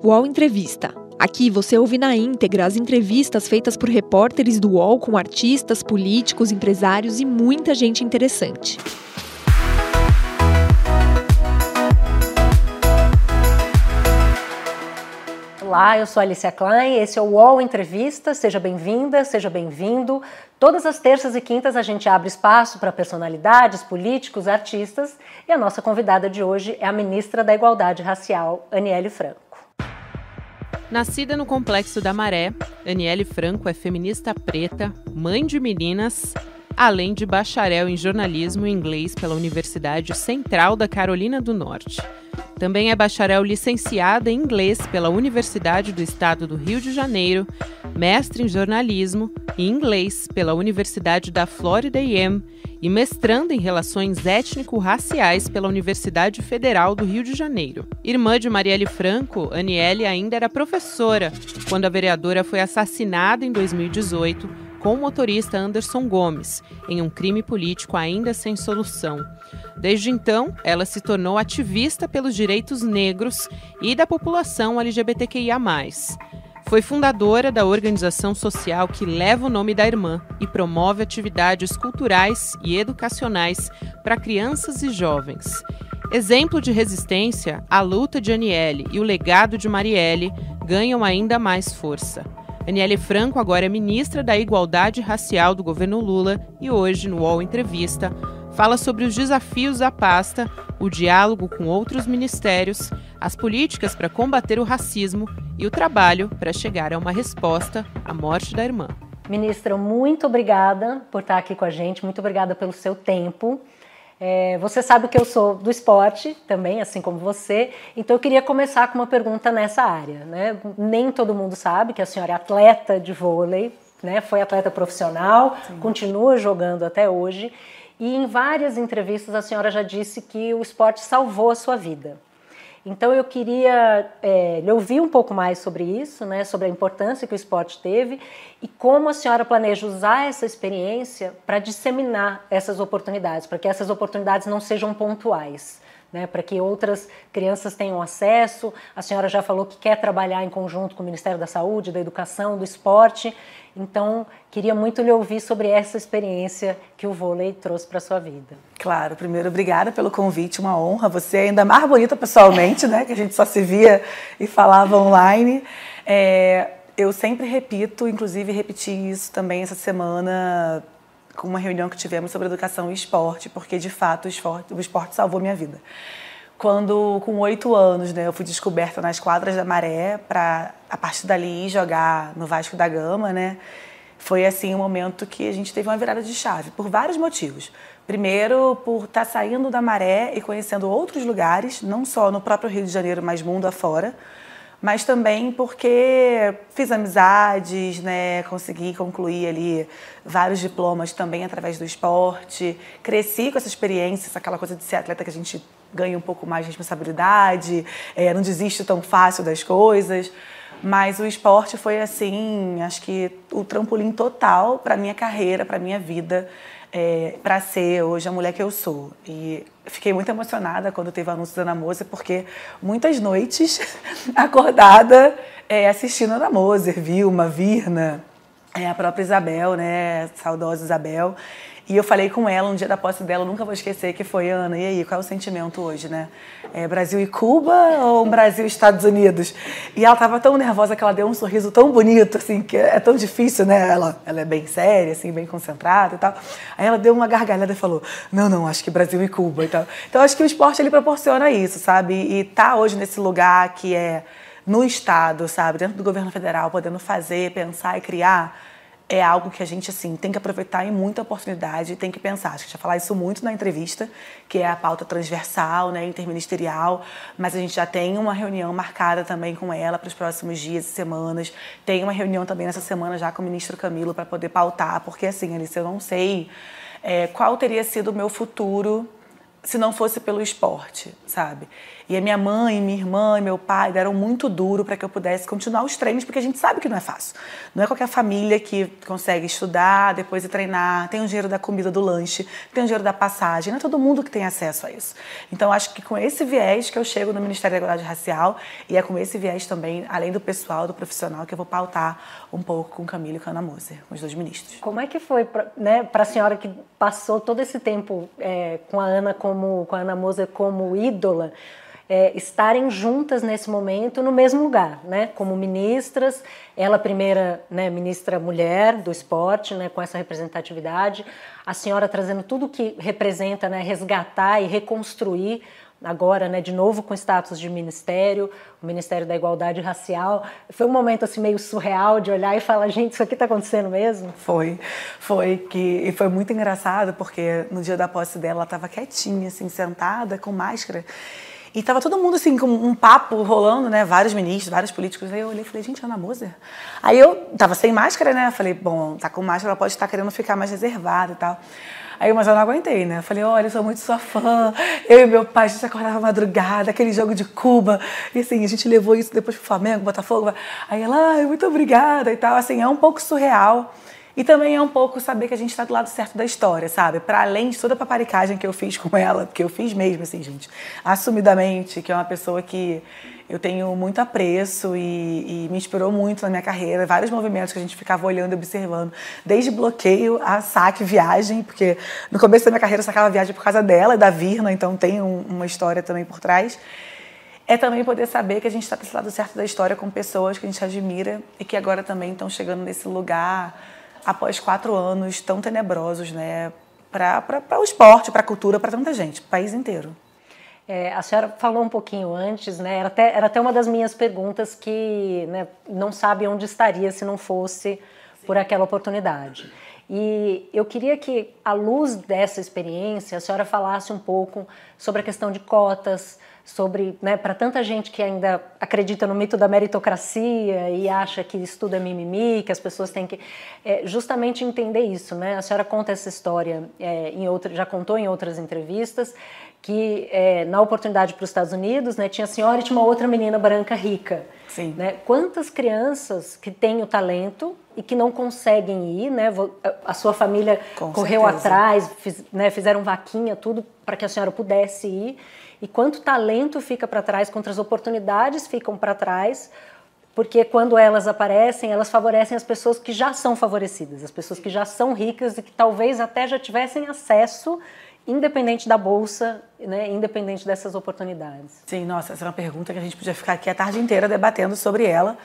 UOL Entrevista. Aqui você ouve na íntegra as entrevistas feitas por repórteres do UOL com artistas, políticos, empresários e muita gente interessante. Olá, eu sou Alicia Klein, esse é o UOL Entrevista. Seja bem-vinda, seja bem-vindo. Todas as terças e quintas a gente abre espaço para personalidades, políticos, artistas e a nossa convidada de hoje é a ministra da Igualdade Racial, Aniele Franco. Nascida no Complexo da Maré, Aniele Franco é feminista preta, mãe de meninas, além de bacharel em jornalismo e inglês pela Universidade Central da Carolina do Norte. Também é bacharel licenciada em inglês pela Universidade do Estado do Rio de Janeiro, mestre em jornalismo e inglês pela Universidade da Florida A&M e mestrando em Relações Étnico-Raciais pela Universidade Federal do Rio de Janeiro. Irmã de Marielle Franco, Aniele ainda era professora quando a vereadora foi assassinada em 2018 com o motorista Anderson Gomes, em um crime político ainda sem solução. Desde então, ela se tornou ativista pelos direitos negros e da população LGBTQIA. Foi fundadora da organização social que leva o nome da irmã e promove atividades culturais e educacionais para crianças e jovens. Exemplo de resistência, a luta de Aniele e o legado de Marielle ganham ainda mais força. Aniele Franco agora é ministra da Igualdade Racial do governo Lula e hoje, no UOL Entrevista, fala sobre os desafios da pasta, o diálogo com outros ministérios, as políticas para combater o racismo e o trabalho para chegar a uma resposta à morte da irmã. Ministra, muito obrigada por estar aqui com a gente, muito obrigada pelo seu tempo. É, você sabe que eu sou do esporte também, assim como você, então eu queria começar com uma pergunta nessa área. Né? Nem todo mundo sabe que a senhora é atleta de vôlei, né? foi atleta profissional, Sim. continua jogando até hoje, e em várias entrevistas a senhora já disse que o esporte salvou a sua vida. Então eu queria é, lhe ouvir um pouco mais sobre isso, né, sobre a importância que o esporte teve e como a senhora planeja usar essa experiência para disseminar essas oportunidades, para que essas oportunidades não sejam pontuais. Né, para que outras crianças tenham acesso. A senhora já falou que quer trabalhar em conjunto com o Ministério da Saúde, da Educação, do Esporte. Então, queria muito lhe ouvir sobre essa experiência que o vôlei trouxe para sua vida. Claro, primeiro, obrigada pelo convite, uma honra. Você é ainda mais bonita pessoalmente, né? Que a gente só se via e falava online. É, eu sempre repito, inclusive repeti isso também essa semana com uma reunião que tivemos sobre educação e esporte, porque de fato o esporte, o esporte salvou minha vida quando com oito anos, né, eu fui descoberta nas quadras da Maré para a partir dali jogar no Vasco da Gama, né? Foi assim um momento que a gente teve uma virada de chave por vários motivos. Primeiro, por estar tá saindo da Maré e conhecendo outros lugares, não só no próprio Rio de Janeiro, mas mundo afora mas também porque fiz amizades, né, consegui concluir ali vários diplomas também através do esporte, cresci com essa experiência, aquela coisa de ser atleta que a gente ganha um pouco mais de responsabilidade, é, não desiste tão fácil das coisas. Mas o esporte foi assim, acho que o trampolim total para minha carreira, para minha vida, é, para ser hoje a mulher que eu sou. E fiquei muito emocionada quando teve o anúncio da Ana Moser, porque muitas noites acordada é, assistindo a Ana Moser, Vilma, Virna, é, a própria Isabel, né, saudosa Isabel. E eu falei com ela um dia da posse dela, nunca vou esquecer, que foi, Ana, e aí, qual é o sentimento hoje, né? É Brasil e Cuba ou Brasil e Estados Unidos? E ela estava tão nervosa que ela deu um sorriso tão bonito, assim, que é tão difícil, né? Ela, ela é bem séria, assim, bem concentrada e tal. Aí ela deu uma gargalhada e falou, não, não, acho que Brasil e Cuba e tal. Então, acho que o esporte, ele proporciona isso, sabe? E tá hoje nesse lugar que é no Estado, sabe? Dentro do governo federal, podendo fazer, pensar e criar é algo que a gente assim tem que aproveitar em muita oportunidade, tem que pensar. Acho que já falar isso muito na entrevista, que é a pauta transversal, né, interministerial, mas a gente já tem uma reunião marcada também com ela para os próximos dias e semanas. Tem uma reunião também nessa semana já com o ministro Camilo para poder pautar, porque assim, Alice, eu não sei é, qual teria sido o meu futuro se não fosse pelo esporte, sabe? E a minha mãe, minha irmã e meu pai deram muito duro para que eu pudesse continuar os treinos, porque a gente sabe que não é fácil. Não é qualquer família que consegue estudar, depois ir treinar, tem o dinheiro da comida do lanche, tem o dinheiro da passagem, não é todo mundo que tem acesso a isso. Então acho que com esse viés que eu chego no Ministério da Igualdade Racial e é com esse viés também, além do pessoal, do profissional, que eu vou pautar um pouco com o Camilo e com a Ana Moser, os dois ministros. Como é que foi para né, a senhora que passou todo esse tempo é, com a Ana com a Ana Moser como ídola? é, estarem juntas nesse momento no mesmo lugar, né? Como ministras, ela primeira, né, ministra mulher do esporte, né, com essa representatividade, a senhora trazendo tudo que representa, né, resgatar e reconstruir agora, né, de novo com status de ministério, o Ministério da Igualdade Racial. Foi um momento assim meio surreal de olhar e falar, gente, isso aqui está acontecendo mesmo? Foi, foi que e foi muito engraçado porque no dia da posse dela ela estava quietinha, assim, sentada com máscara. E tava todo mundo assim, com um papo rolando, né? Vários ministros, vários políticos. Aí eu olhei e falei, gente, Ana Moser. Aí eu tava sem máscara, né? Falei, bom, tá com máscara, ela pode estar querendo ficar mais reservada e tal. Aí, mas eu não aguentei, né? Eu falei, olha, eu sou muito sua fã. Eu e meu pai, a gente acordava madrugada, aquele jogo de Cuba. E assim, a gente levou isso depois pro Flamengo, Botafogo. Aí ela, ai, muito obrigada e tal. Assim, é um pouco surreal. E também é um pouco saber que a gente está do lado certo da história, sabe? Para além de toda a paparicagem que eu fiz com ela, porque eu fiz mesmo, assim, gente, assumidamente, que é uma pessoa que eu tenho muito apreço e, e, me inspirou muito na minha carreira. Vários movimentos que a gente ficava olhando e observando, desde bloqueio a saque, viagem, porque no começo da minha carreira eu sacava viagem por causa dela da Virna, então tem um, uma história também por trás. É também poder saber que a gente está desse lado certo da história com pessoas que a gente admira e que agora também estão chegando nesse lugar após quatro anos tão tenebrosos, né, para o esporte, para a cultura, para tanta gente, país inteiro. É, a senhora falou um pouquinho antes, né? Era até, era até uma das minhas perguntas que né, não sabe onde estaria se não fosse por aquela oportunidade. E eu queria que, à luz dessa experiência, a senhora falasse um pouco sobre a questão de cotas, sobre, né, para tanta gente que ainda acredita no mito da meritocracia e acha que estudo é mimimi, que as pessoas têm que é, justamente entender isso, né? A senhora conta essa história é, em outra, já contou em outras entrevistas que é, na oportunidade para os Estados Unidos, né, tinha a senhora e tinha uma outra menina branca rica. Sim. Né? Quantas crianças que têm o talento e que não conseguem ir, né? A sua família Com correu certeza. atrás, fiz, né, fizeram vaquinha, tudo para que a senhora pudesse ir e quanto talento fica para trás, quantas oportunidades ficam para trás, porque quando elas aparecem, elas favorecem as pessoas que já são favorecidas, as pessoas que já são ricas e que talvez até já tivessem acesso, independente da bolsa, né, independente dessas oportunidades. Sim, nossa, essa é uma pergunta que a gente podia ficar aqui a tarde inteira debatendo sobre ela,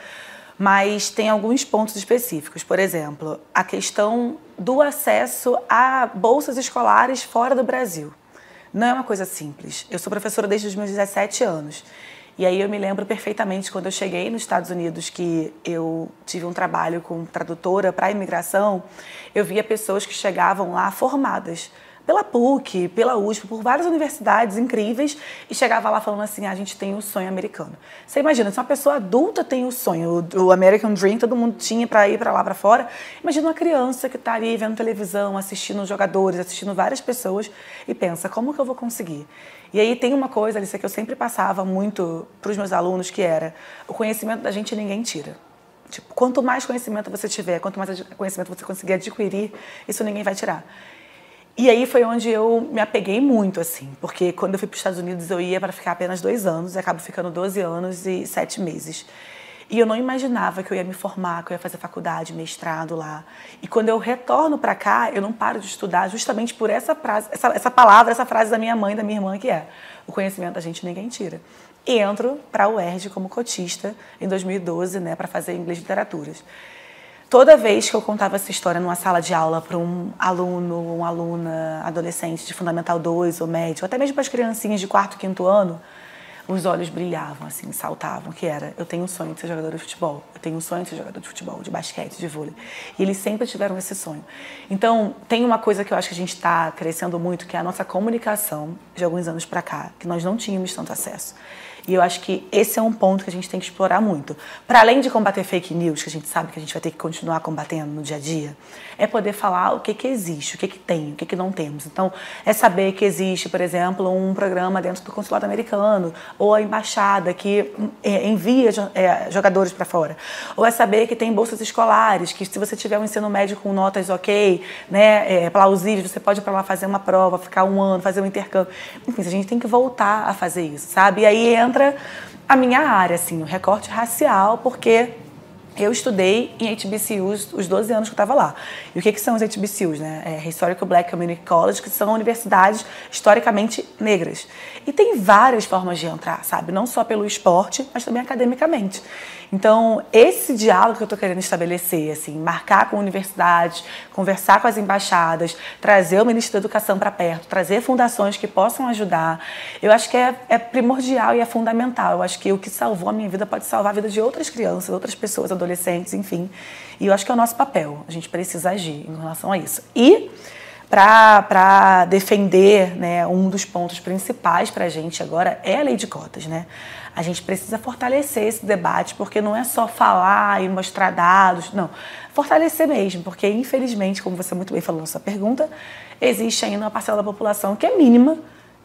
mas tem alguns pontos específicos. Por exemplo, a questão do acesso a bolsas escolares fora do Brasil. Não é uma coisa simples. Eu sou professora desde os meus 17 anos. E aí eu me lembro perfeitamente quando eu cheguei nos Estados Unidos que eu tive um trabalho com tradutora para imigração, eu via pessoas que chegavam lá formadas pela PUC, pela USP, por várias universidades incríveis e chegava lá falando assim: ah, a gente tem o sonho americano. Você imagina, se uma pessoa adulta tem o sonho, o, American Dream, todo mundo tinha para ir para lá para fora. Imagina uma criança que está ali vendo televisão, assistindo jogadores, assistindo várias pessoas e pensa: como que eu vou conseguir? E aí tem uma coisa, Alice, que eu sempre passava muito para os meus alunos que era: o conhecimento da gente ninguém tira. Tipo, quanto mais conhecimento você tiver, quanto mais conhecimento você conseguir adquirir, isso ninguém vai tirar. E aí foi onde eu me apeguei muito, assim, porque quando eu fui para os Estados Unidos eu ia para ficar apenas dois anos, e acabo ficando 12 anos e sete meses. E eu não imaginava que eu ia me formar, que eu ia fazer faculdade, mestrado lá. E quando eu retorno para cá, eu não paro de estudar justamente por essa frase, essa, essa palavra, essa frase da minha mãe, da minha irmã, que é: o conhecimento da gente ninguém tira. E entro para o UERJ como cotista em 2012, né, para fazer inglês e literaturas. Toda vez que eu contava essa história numa sala de aula para um aluno, uma aluna, adolescente de Fundamental 2 ou médio, até mesmo para as criancinhas de quarto, quinto ano, os olhos brilhavam, assim, saltavam, que era, eu tenho um sonho de ser jogador de futebol, eu tenho um sonho de ser jogador de futebol, de basquete, de vôlei. E eles sempre tiveram esse sonho. Então, tem uma coisa que eu acho que a gente está crescendo muito, que é a nossa comunicação de alguns anos para cá, que nós não tínhamos tanto acesso. E eu acho que esse é um ponto que a gente tem que explorar muito. Para além de combater fake news, que a gente sabe que a gente vai ter que continuar combatendo no dia a dia, é poder falar o que, que existe, o que, que tem, o que, que não temos. Então, é saber que existe, por exemplo, um programa dentro do consulado americano, ou a embaixada que é, envia é, jogadores para fora. Ou é saber que tem bolsas escolares, que se você tiver um ensino médio com notas ok, né, é, plausíveis, você pode ir para lá fazer uma prova, ficar um ano, fazer um intercâmbio. Enfim, a gente tem que voltar a fazer isso, sabe? E aí entra a minha área, assim, o recorte racial, porque eu estudei em HBCUs os 12 anos que eu estava lá. E o que, que são os HBCUs? Né? É Historical Black Community College, que são universidades historicamente negras. E tem várias formas de entrar, sabe? Não só pelo esporte, mas também academicamente. Então, esse diálogo que eu estou querendo estabelecer, assim, marcar com universidades, conversar com as embaixadas, trazer o Ministério da Educação para perto, trazer fundações que possam ajudar, eu acho que é, é, primordial e é fundamental. Eu acho que o que salvou a minha vida pode salvar a vida de outras crianças, outras pessoas, adolescentes, enfim. E eu acho que é o nosso papel. A gente precisa agir em relação a isso. E para defender né, um dos pontos principais para a gente agora é a lei de cotas. Né? A gente precisa fortalecer esse debate, porque não é só falar e mostrar dados, não. Fortalecer mesmo, porque infelizmente, como você muito bem falou na sua pergunta, existe ainda uma parcela da população que é mínima,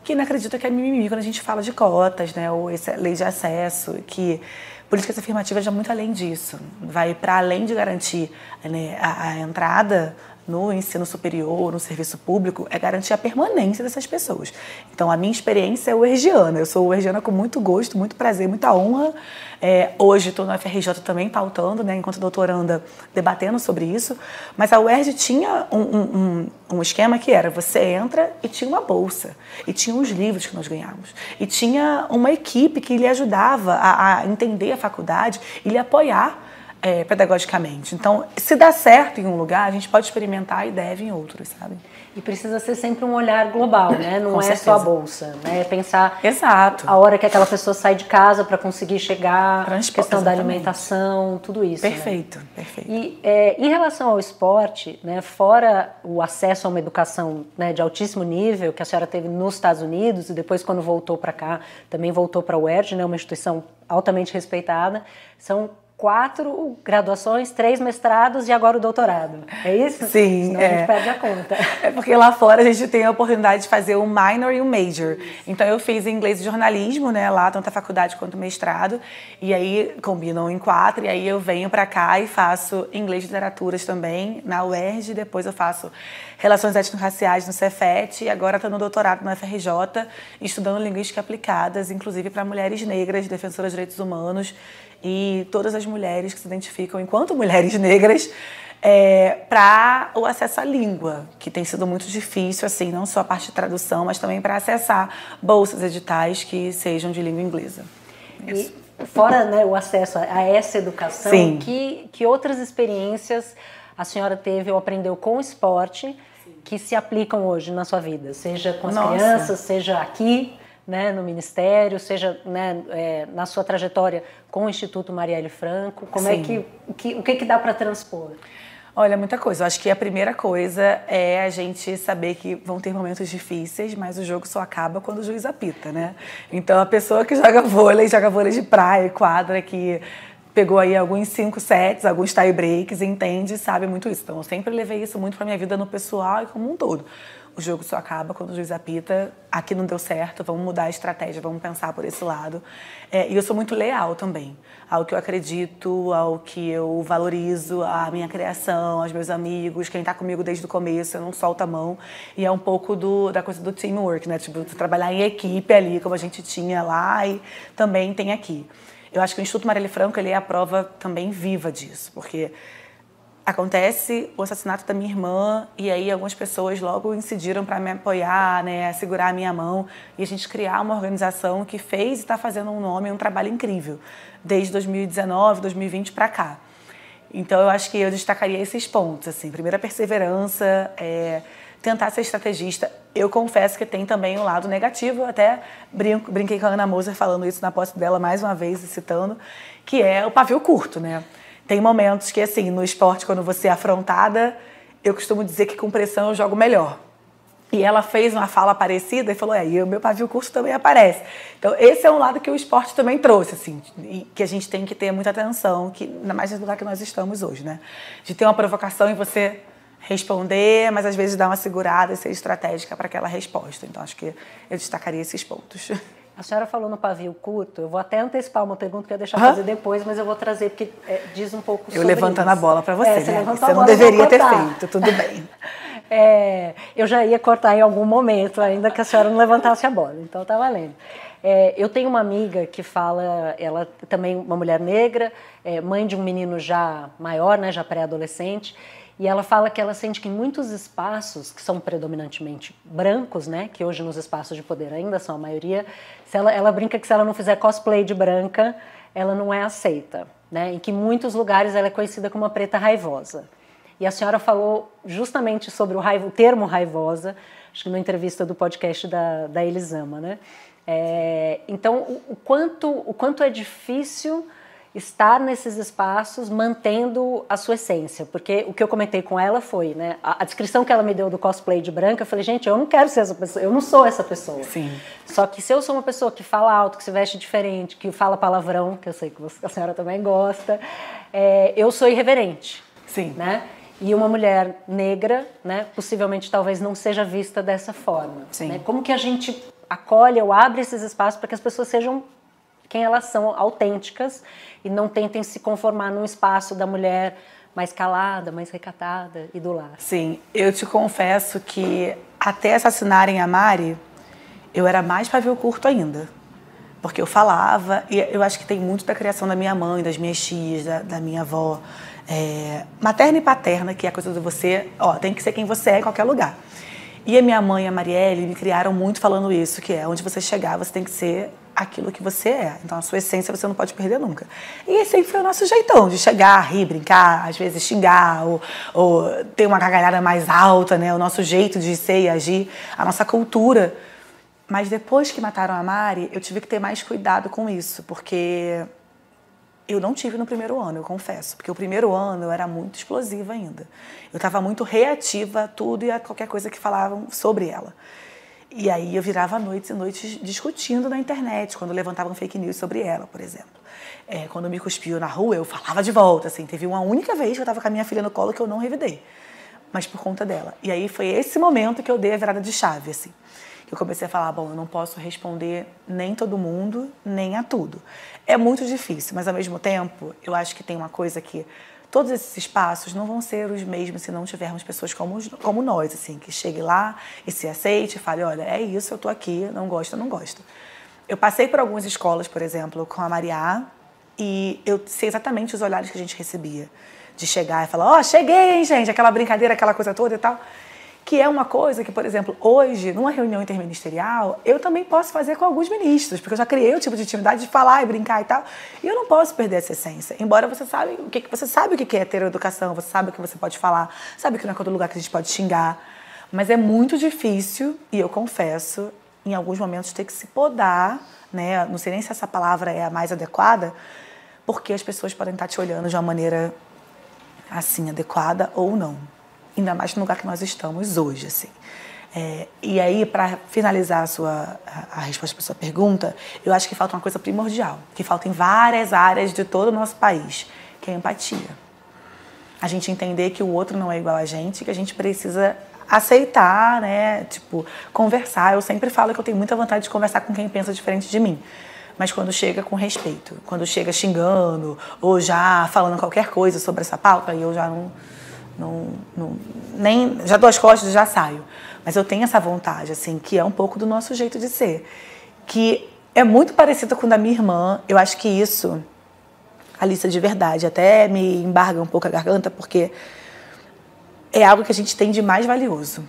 que não acredita que é mimimi quando a gente fala de cotas, né, ou essa lei de acesso, que políticas afirmativas já muito além disso. Vai para além de garantir né, a, a entrada no ensino superior, no serviço público, é garantir a permanência dessas pessoas. Então, a minha experiência é uergiana. Eu sou uergiana com muito gosto, muito prazer, muita honra. É, hoje estou no FRJ também pautando, né, enquanto doutoranda, debatendo sobre isso. Mas a UERJ tinha um, um, um, esquema que era, você entra e tinha uma bolsa. E tinha os livros que nós ganhávamos. E tinha uma equipe que lhe ajudava a, a entender a faculdade e lhe apoiar é, pedagogicamente. Então, se dá certo em um lugar, a gente pode experimentar e deve em outros, sabe? E precisa ser sempre um olhar global, né? Não Com é certeza. só a bolsa, né? É pensar Exato. a hora que aquela pessoa sai de casa para conseguir chegar, Transporte, questão da exatamente. alimentação, tudo isso. né? Perfeito, perfeito. E é, em relação ao esporte, né, fora o acesso a uma educação né, de altíssimo nível que a senhora teve nos Estados Unidos e depois quando voltou para cá também voltou para a UERJ, né, uma instituição altamente respeitada, são quatro graduações, três mestrados e agora o doutorado. É isso? Sim, Senão a é. gente perde a conta. É porque lá fora a gente tem a oportunidade de fazer um minor e um major. Então eu fiz inglês e jornalismo, né, lá tanto a faculdade quanto o mestrado, e aí combinam em quatro, e aí eu venho para cá e faço inglês e literaturas também na UERJ, depois eu faço relações étnico-raciais no Cefet e agora estou no doutorado no FRJ, estudando linguística aplicadas, inclusive para mulheres negras, defensoras de direitos humanos e todas as mulheres que se identificam enquanto mulheres negras é, para o acesso à língua, que tem sido muito difícil, assim, não só a parte de tradução, mas também para acessar bolsas editais que sejam de língua inglesa. E fora né, o acesso a essa educação, Sim. que, que outras experiências a senhora teve ou aprendeu com o esporte que se aplicam hoje na sua vida? Seja com as Nossa. crianças, seja aqui né, no Ministério, seja né, é, na sua trajetória com o Instituto Marielle Franco. Como é Sim. que, o que, o que, que dá para transpor? Olha, muita coisa. Eu acho que a primeira coisa é a gente saber que vão ter momentos difíceis, mas o jogo só acaba quando o juiz apita, né? Então a pessoa que joga vôlei, joga vôlei de praia, quadra, que pegou aí alguns cinco sets, alguns tie breaks, entende e sabe muito isso. Então eu sempre levei isso muito pra minha vida no pessoal e como um todo. O jogo só acaba quando o juiz apita. Aqui não deu certo, vamos mudar a estratégia, vamos pensar por esse lado. É, e eu sou muito leal também ao que eu acredito, ao que eu valorizo, à minha criação, aos meus amigos, quem está comigo desde o começo, eu não solto a mão. E é um pouco do, da coisa do teamwork, né? Tipo, trabalhar em equipe ali, como a gente tinha lá e também tem aqui. Eu acho que o Instituto Marielle Franco ele é a prova também viva disso, porque acontece o assassinato da minha irmã e aí algumas pessoas logo incidiram para me apoiar, né, segurar a minha mão e a gente criar uma organização que fez e está fazendo um nome, um trabalho incrível desde 2019, 2020 para cá. Então eu acho que eu destacaria esses pontos assim, primeira perseverança, é, tentar ser estrategista. Eu confesso que tem também um lado negativo, até brinco, brinquei com a Ana Moser falando isso na posse dela mais uma vez, citando, que é o pavio curto, né? Tem momentos que, assim, no esporte, quando você é afrontada, eu costumo dizer que com pressão eu jogo melhor. E ela fez uma fala parecida e falou: é, e o meu pavio curto também aparece. Então, esse é um lado que o esporte também trouxe, assim, que a gente tem que ter muita atenção, que, ainda mais no lugar que nós estamos hoje, né? De ter uma provocação e você responder, mas às vezes dar uma segurada e ser estratégica para aquela resposta. Então, acho que eu destacaria esses pontos. A senhora falou no pavio curto, eu vou até antecipar uma pergunta que eu ia deixar fazer depois, mas eu vou trazer, porque é, diz um pouco eu sobre Eu levantando isso. a bola para você, é, né? Você não deveria ter feito, tudo bem. é, eu já ia cortar em algum momento, ainda que a senhora não levantasse a bola, então tá valendo. É, eu tenho uma amiga que fala, ela também uma mulher negra, é, mãe de um menino já maior, né, já pré-adolescente, e ela fala que ela sente que em muitos espaços que são predominantemente brancos, né, que hoje nos espaços de poder ainda são a maioria, ela, ela brinca que se ela não fizer cosplay de branca, ela não é aceita, né? Em que em muitos lugares ela é conhecida como uma preta raivosa. E a senhora falou justamente sobre o, raivo, o termo raivosa, acho que na entrevista do podcast da, da Elisama, né? É, então, o, o, quanto, o quanto é difícil estar nesses espaços mantendo a sua essência, porque o que eu comentei com ela foi, né, a, a, descrição que ela me deu do cosplay de branca, eu falei, gente, eu não quero ser essa pessoa, eu não sou essa pessoa. Sim. Só que se eu sou uma pessoa que fala alto, que se veste diferente, que fala palavrão, que eu sei que você, a senhora também gosta, é, eu sou irreverente. Sim. Né? E uma mulher negra, né, possivelmente talvez não seja vista dessa forma. Sim. Né? Como que a gente acolhe ou abre esses espaços para que as pessoas sejam quem elas são autênticas e não tentem se conformar num espaço da mulher mais calada, mais recatada e do lar. Sim, eu te confesso que até assassinarem a Mari, eu era mais pavio curto ainda. Porque eu falava, e eu acho que tem muito da criação da minha mãe, das minhas tias, da, da minha avó, é, materna e paterna, que é a coisa de você, ó, tem que ser quem você é em qualquer lugar. E a minha mãe a Marielle me criaram muito falando isso, que é onde você chegar, você tem que ser aquilo que você é. Então, a sua essência você não pode perder nunca. E esse aí foi o nosso jeitão de chegar, rir, brincar, às vezes xingar, ou, ou ter uma gargalhada mais alta, né? O nosso jeito de ser e agir, a nossa cultura. Mas depois que mataram a Mari, eu tive que ter mais cuidado com isso, porque eu não tive no primeiro ano, eu confesso. Porque o primeiro ano eu era muito explosiva ainda. Eu estava muito reativa a tudo e a qualquer coisa que falavam sobre ela. E aí eu virava noites e noites discutindo na internet, quando levantavam fake news sobre ela, por exemplo. É, quando me cuspiu na rua, eu falava de volta, assim. Teve uma única vez que eu estava com a minha filha no colo que eu não revidei, mas por conta dela. E aí foi esse momento que eu dei a virada de chave, assim. Que eu comecei a falar, bom, eu não posso responder nem todo mundo, nem a tudo. É muito difícil, mas ao mesmo tempo, eu acho que tem uma coisa que todos esses espaços não vão ser os mesmos se não tivermos pessoas como, como nós, assim, que chegue lá e se aceite e fale, olha, é isso, eu estou aqui, não gosto, não gosto. Eu passei por algumas escolas, por exemplo, com a Maria e eu sei exatamente os olhares que a gente recebia. De chegar e falar, ó, oh, cheguei, hein, gente, aquela brincadeira, aquela coisa toda e tal que é uma coisa que, por exemplo, hoje, numa reunião interministerial, eu também posso fazer com alguns ministros, porque eu já criei o tipo de intimidade de falar e brincar e tal, e eu não posso perder essa essência. Embora você sabe o que você sabe o que é ter educação, você sabe o que você pode falar, sabe que não é todo lugar que a gente pode xingar, mas é muito difícil, e eu confesso, em alguns momentos ter que se podar, né? Não sei nem se essa palavra é a mais adequada, porque as pessoas podem estar te olhando de uma maneira assim adequada ou não ainda mais no lugar que nós estamos hoje, assim. É, e aí, para finalizar a, sua, a, a resposta para sua pergunta, eu acho que falta uma coisa primordial, que falta em várias áreas de todo o nosso país, que é a empatia. A gente entender que o outro não é igual a gente, que a gente precisa aceitar, né? Tipo, conversar. Eu sempre falo que eu tenho muita vontade de conversar com quem pensa diferente de mim. Mas quando chega com respeito, quando chega xingando ou já falando qualquer coisa sobre essa pauta, aí eu já não, não, não, nem, já dou as costas já saio. Mas eu tenho essa vontade, assim, que é um pouco do nosso jeito de ser. Que é muito parecido com o da minha irmã. Eu acho que isso, Alissa, de verdade, até me embarga um pouco a garganta, porque é algo que a gente tem de mais valioso.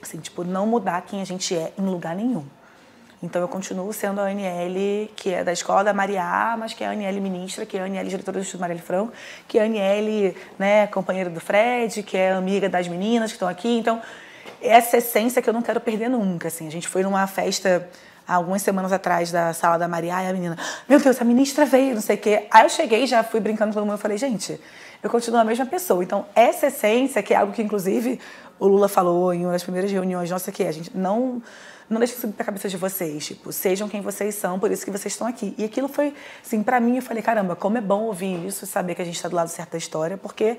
Assim, tipo, não mudar quem a gente é em lugar nenhum. Então eu continuo sendo a Aniele, que é da escola da Maria, mas que é a Aniele ministra, que é a Aniele diretora do Instituto Marielle Franco, que é a Aniele, né, companheira do Fred, que é amiga das meninas que estão aqui. Então essa essência que eu não quero perder nunca, assim. A gente foi numa festa algumas semanas atrás da sala da Maria e a menina, meu Deus, a ministra veio, não sei o quê. Aí eu cheguei, já fui brincando com todo mundo, eu falei, gente, eu continuo a mesma pessoa. Então, essa essência, que é algo que inclusive o Lula falou em uma das primeiras reuniões nossa, que é, a gente não não deixe subir para a cabeça de vocês, tipo, sejam quem vocês são, por isso que vocês estão aqui. E aquilo foi, assim, para mim, eu falei, caramba, como é bom ouvir isso, saber que a gente está do lado certo da história, porque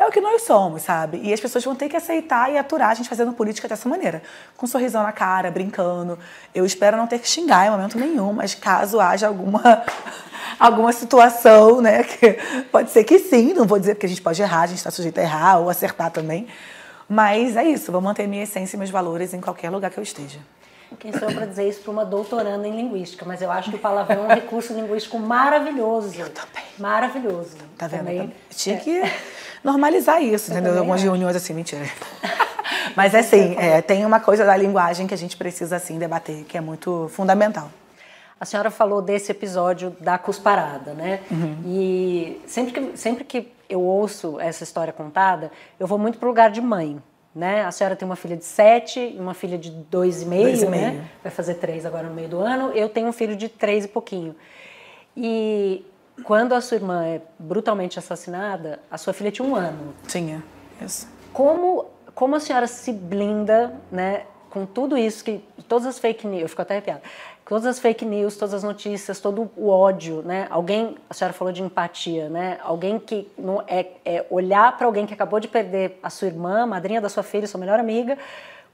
é o que nós somos, sabe? E as pessoas vão ter que aceitar e aturar a gente fazendo política dessa maneira, com um sorrisão na cara, brincando. Eu espero não ter que xingar em momento nenhum, mas caso haja alguma alguma situação, né, que pode ser que sim, não vou dizer porque a gente pode errar, a gente está sujeito a errar ou acertar também. Mas é isso, vou manter minha essência e meus valores em qualquer lugar que eu esteja. Quem sou eu para dizer isso para uma doutoranda em linguística, mas eu acho que o palavrão é um recurso linguístico maravilhoso. Eu também. Maravilhoso. Tá vendo? Também. Tinha é. que normalizar isso, eu entendeu? Algumas reuniões assim, mentira. Mas é assim, é, tem uma coisa da linguagem que a gente precisa assim debater, que é muito fundamental. A senhora falou desse episódio da cusparada, né? Uhum. E sempre que, sempre que eu ouço essa história contada, eu vou muito para o lugar de mãe. Né? A senhora tem uma filha de sete e uma filha de dois e meio, dois e né? meio. Vai fazer três agora no meio do ano. Eu tenho um filho de três e pouquinho. E quando a sua irmã é brutalmente assassinada, a sua filha tinha um ano. Tinha, isso. Como, como a senhora se blinda, né? Com tudo isso que todas as fake news, eu fico até arrepiada todas as fake news, todas as notícias, todo o ódio, né? Alguém, a senhora falou de empatia, né? Alguém que não é, é olhar para alguém que acabou de perder a sua irmã, a madrinha da sua filha, sua melhor amiga,